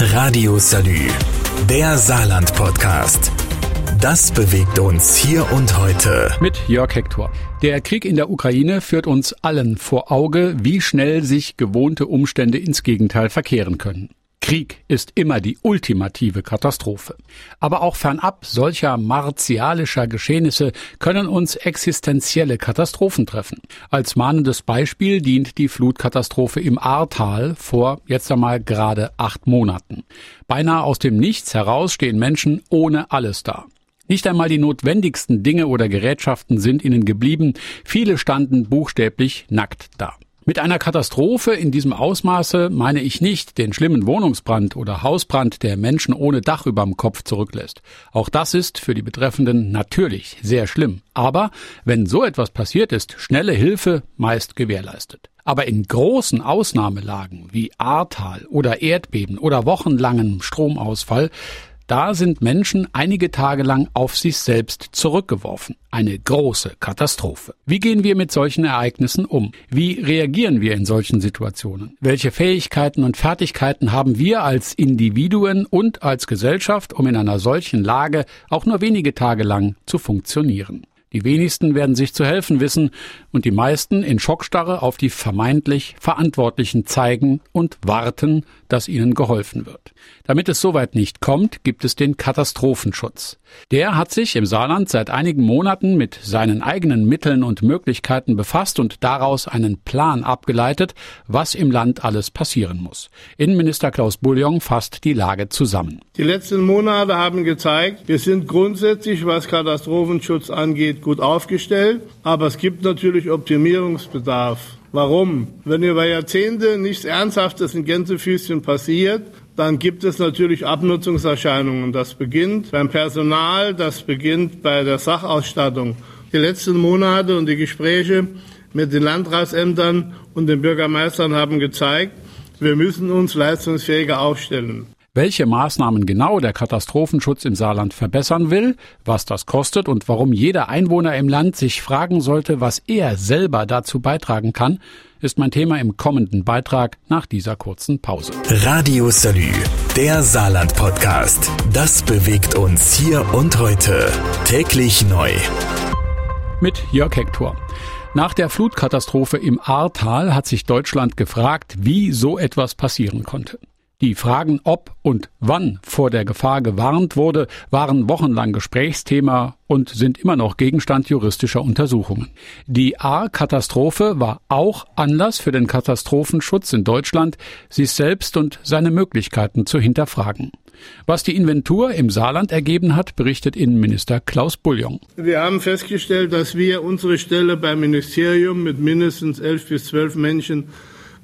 Radio Salü, der Saarland-Podcast. Das bewegt uns hier und heute. Mit Jörg Hector. Der Krieg in der Ukraine führt uns allen vor Auge, wie schnell sich gewohnte Umstände ins Gegenteil verkehren können. Krieg ist immer die ultimative Katastrophe. Aber auch fernab solcher martialischer Geschehnisse können uns existenzielle Katastrophen treffen. Als mahnendes Beispiel dient die Flutkatastrophe im Ahrtal vor jetzt einmal gerade acht Monaten. Beinahe aus dem Nichts heraus stehen Menschen ohne alles da. Nicht einmal die notwendigsten Dinge oder Gerätschaften sind ihnen geblieben, viele standen buchstäblich nackt da. Mit einer Katastrophe in diesem Ausmaße meine ich nicht den schlimmen Wohnungsbrand oder Hausbrand, der Menschen ohne Dach überm Kopf zurücklässt. Auch das ist für die Betreffenden natürlich sehr schlimm. Aber wenn so etwas passiert ist, schnelle Hilfe meist gewährleistet. Aber in großen Ausnahmelagen wie Ahrtal oder Erdbeben oder wochenlangen Stromausfall da sind Menschen einige Tage lang auf sich selbst zurückgeworfen. Eine große Katastrophe. Wie gehen wir mit solchen Ereignissen um? Wie reagieren wir in solchen Situationen? Welche Fähigkeiten und Fertigkeiten haben wir als Individuen und als Gesellschaft, um in einer solchen Lage auch nur wenige Tage lang zu funktionieren? Die wenigsten werden sich zu helfen wissen und die meisten in Schockstarre auf die vermeintlich Verantwortlichen zeigen und warten, dass ihnen geholfen wird. Damit es soweit nicht kommt, gibt es den Katastrophenschutz. Der hat sich im Saarland seit einigen Monaten mit seinen eigenen Mitteln und Möglichkeiten befasst und daraus einen Plan abgeleitet, was im Land alles passieren muss. Innenminister Klaus Bouillon fasst die Lage zusammen. Die letzten Monate haben gezeigt, wir sind grundsätzlich, was Katastrophenschutz angeht, gut aufgestellt, aber es gibt natürlich Optimierungsbedarf. Warum? Wenn über Jahrzehnte nichts Ernsthaftes in Gänsefüßchen passiert, dann gibt es natürlich Abnutzungserscheinungen. Das beginnt beim Personal, das beginnt bei der Sachausstattung. Die letzten Monate und die Gespräche mit den Landratsämtern und den Bürgermeistern haben gezeigt, wir müssen uns leistungsfähiger aufstellen welche Maßnahmen genau der Katastrophenschutz im Saarland verbessern will, was das kostet und warum jeder Einwohner im Land sich fragen sollte, was er selber dazu beitragen kann, ist mein Thema im kommenden Beitrag nach dieser kurzen Pause. Radio Salü, der Saarland Podcast. Das bewegt uns hier und heute. Täglich neu. Mit Jörg Hector. Nach der Flutkatastrophe im Ahrtal hat sich Deutschland gefragt, wie so etwas passieren konnte. Die Fragen, ob und wann vor der Gefahr gewarnt wurde, waren wochenlang Gesprächsthema und sind immer noch Gegenstand juristischer Untersuchungen. Die A-Katastrophe war auch Anlass für den Katastrophenschutz in Deutschland, sich selbst und seine Möglichkeiten zu hinterfragen. Was die Inventur im Saarland ergeben hat, berichtet Innenminister Klaus Bullion. Wir haben festgestellt, dass wir unsere Stelle beim Ministerium mit mindestens elf bis zwölf Menschen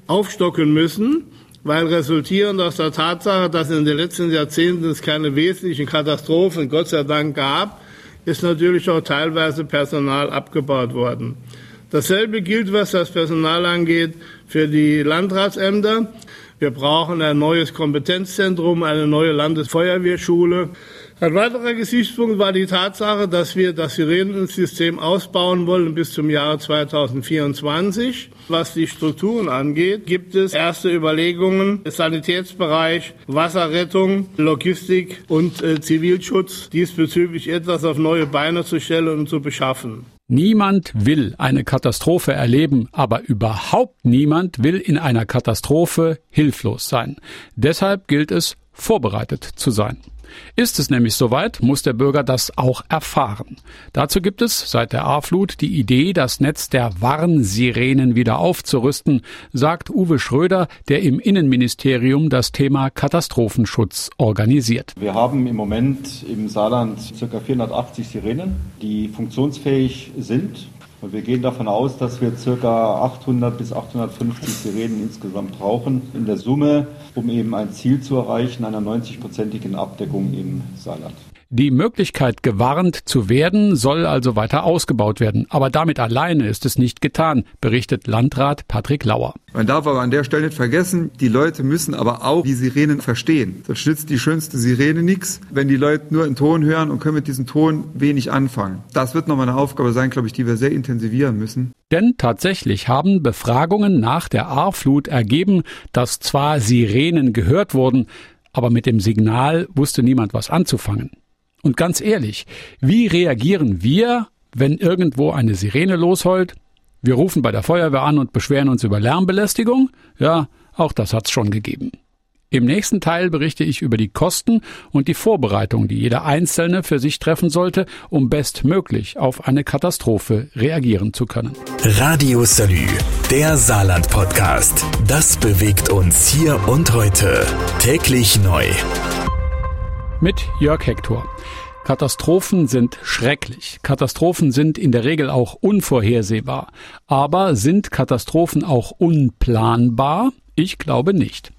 aufstocken müssen weil resultierend aus der Tatsache, dass in den letzten Jahrzehnten es keine wesentlichen Katastrophen, Gott sei Dank, gab, ist natürlich auch teilweise Personal abgebaut worden. Dasselbe gilt, was das Personal angeht, für die Landratsämter. Wir brauchen ein neues Kompetenzzentrum, eine neue Landesfeuerwehrschule. Ein weiterer Gesichtspunkt war die Tatsache, dass wir das Sirenensystem ausbauen wollen bis zum Jahre 2024. Was die Strukturen angeht, gibt es erste Überlegungen, Sanitätsbereich, Wasserrettung, Logistik und äh, Zivilschutz diesbezüglich etwas auf neue Beine zu stellen und zu beschaffen. Niemand will eine Katastrophe erleben, aber überhaupt niemand will in einer Katastrophe hilflos sein. Deshalb gilt es, vorbereitet zu sein. Ist es nämlich soweit, muss der Bürger das auch erfahren. Dazu gibt es seit der A-Flut die Idee, das Netz der Warnsirenen wieder aufzurüsten, sagt Uwe Schröder, der im Innenministerium das Thema Katastrophenschutz organisiert. Wir haben im Moment im Saarland ca. 480 Sirenen, die funktionsfähig sind und wir gehen davon aus, dass wir ca. 800 bis 850 Sirenen insgesamt brauchen in der Summe, um eben ein Ziel zu erreichen einer 90-prozentigen Abdeckung im Saarland. Die Möglichkeit, gewarnt zu werden, soll also weiter ausgebaut werden. Aber damit alleine ist es nicht getan, berichtet Landrat Patrick Lauer. Man darf aber an der Stelle nicht vergessen, die Leute müssen aber auch die Sirenen verstehen. Sonst nützt die schönste Sirene nichts, wenn die Leute nur einen Ton hören und können mit diesem Ton wenig anfangen. Das wird nochmal eine Aufgabe sein, glaube ich, die wir sehr intensivieren müssen. Denn tatsächlich haben Befragungen nach der A-Flut ergeben, dass zwar Sirenen gehört wurden, aber mit dem Signal wusste niemand was anzufangen. Und ganz ehrlich, wie reagieren wir, wenn irgendwo eine Sirene losheult? Wir rufen bei der Feuerwehr an und beschweren uns über Lärmbelästigung? Ja, auch das hat's schon gegeben. Im nächsten Teil berichte ich über die Kosten und die Vorbereitung, die jeder Einzelne für sich treffen sollte, um bestmöglich auf eine Katastrophe reagieren zu können. Radio Salü, der Saarland-Podcast. Das bewegt uns hier und heute. Täglich neu. Mit Jörg Hector. Katastrophen sind schrecklich. Katastrophen sind in der Regel auch unvorhersehbar. Aber sind Katastrophen auch unplanbar? Ich glaube nicht.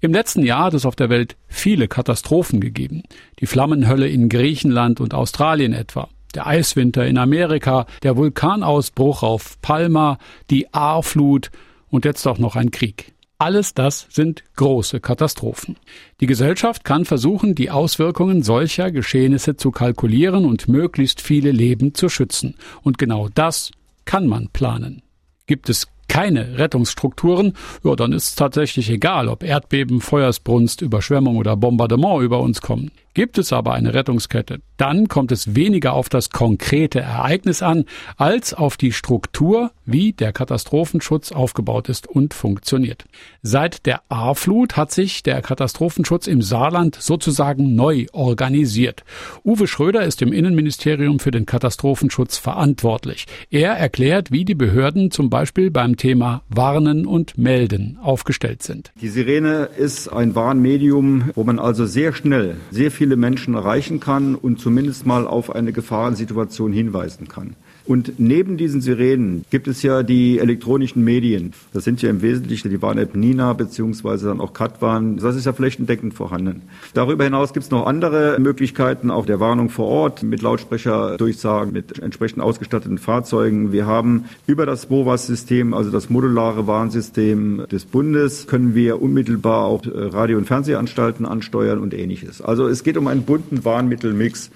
Im letzten Jahr hat es auf der Welt viele Katastrophen gegeben. Die Flammenhölle in Griechenland und Australien etwa, der Eiswinter in Amerika, der Vulkanausbruch auf Palma, die Aarflut und jetzt auch noch ein Krieg. Alles das sind große Katastrophen. Die Gesellschaft kann versuchen, die Auswirkungen solcher Geschehnisse zu kalkulieren und möglichst viele Leben zu schützen. Und genau das kann man planen. Gibt es keine Rettungsstrukturen, ja, dann ist es tatsächlich egal, ob Erdbeben, Feuersbrunst, Überschwemmung oder Bombardement über uns kommen. Gibt es aber eine Rettungskette, dann kommt es weniger auf das konkrete Ereignis an, als auf die Struktur, wie der Katastrophenschutz aufgebaut ist und funktioniert. Seit der A-Flut hat sich der Katastrophenschutz im Saarland sozusagen neu organisiert. Uwe Schröder ist im Innenministerium für den Katastrophenschutz verantwortlich. Er erklärt, wie die Behörden zum Beispiel beim Thema Warnen und Melden aufgestellt sind. Die Sirene ist ein Warnmedium, wo man also sehr schnell, sehr viele Menschen erreichen kann und zumindest mal auf eine Gefahrensituation hinweisen kann. Und neben diesen Sirenen gibt es ja die elektronischen Medien. Das sind ja im Wesentlichen die Warn-App Nina beziehungsweise dann auch Katwan. Das ist ja flächendeckend vorhanden. Darüber hinaus gibt es noch andere Möglichkeiten, auch der Warnung vor Ort mit Lautsprecherdurchsagen, mit entsprechend ausgestatteten Fahrzeugen. Wir haben über das BOVAS-System, also das modulare Warnsystem des Bundes, können wir unmittelbar auch Radio- und Fernsehanstalten ansteuern und ähnliches. Also es geht um einen bunten Warnmittelmix.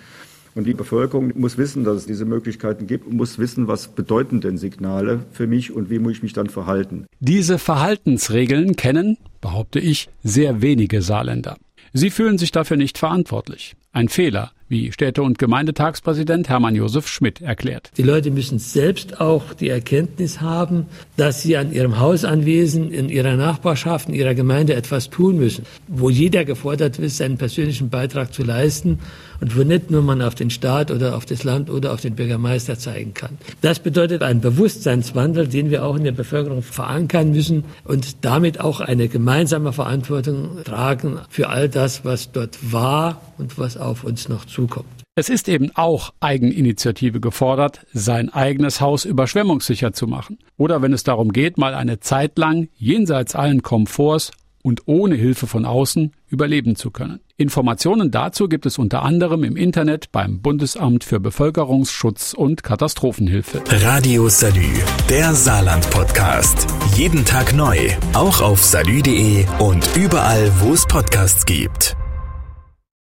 Und die Bevölkerung muss wissen, dass es diese Möglichkeiten gibt und muss wissen, was bedeuten denn Signale für mich und wie muss ich mich dann verhalten. Diese Verhaltensregeln kennen, behaupte ich, sehr wenige Saarländer. Sie fühlen sich dafür nicht verantwortlich. Ein Fehler, wie Städte- und Gemeindetagspräsident Hermann Josef Schmidt erklärt. Die Leute müssen selbst auch die Erkenntnis haben, dass sie an ihrem Hausanwesen, in ihrer Nachbarschaft, in ihrer Gemeinde etwas tun müssen, wo jeder gefordert ist, seinen persönlichen Beitrag zu leisten und wo nicht nur man auf den Staat oder auf das Land oder auf den Bürgermeister zeigen kann. Das bedeutet einen Bewusstseinswandel, den wir auch in der Bevölkerung verankern müssen und damit auch eine gemeinsame Verantwortung tragen für all das, was dort war und was auf uns noch zukommt. Es ist eben auch Eigeninitiative gefordert, sein eigenes Haus überschwemmungssicher zu machen. Oder wenn es darum geht, mal eine Zeit lang jenseits allen Komforts und ohne Hilfe von außen überleben zu können. Informationen dazu gibt es unter anderem im Internet beim Bundesamt für Bevölkerungsschutz und Katastrophenhilfe. Radio Salü, der Saarland-Podcast. Jeden Tag neu, auch auf salü.de und überall, wo es Podcasts gibt.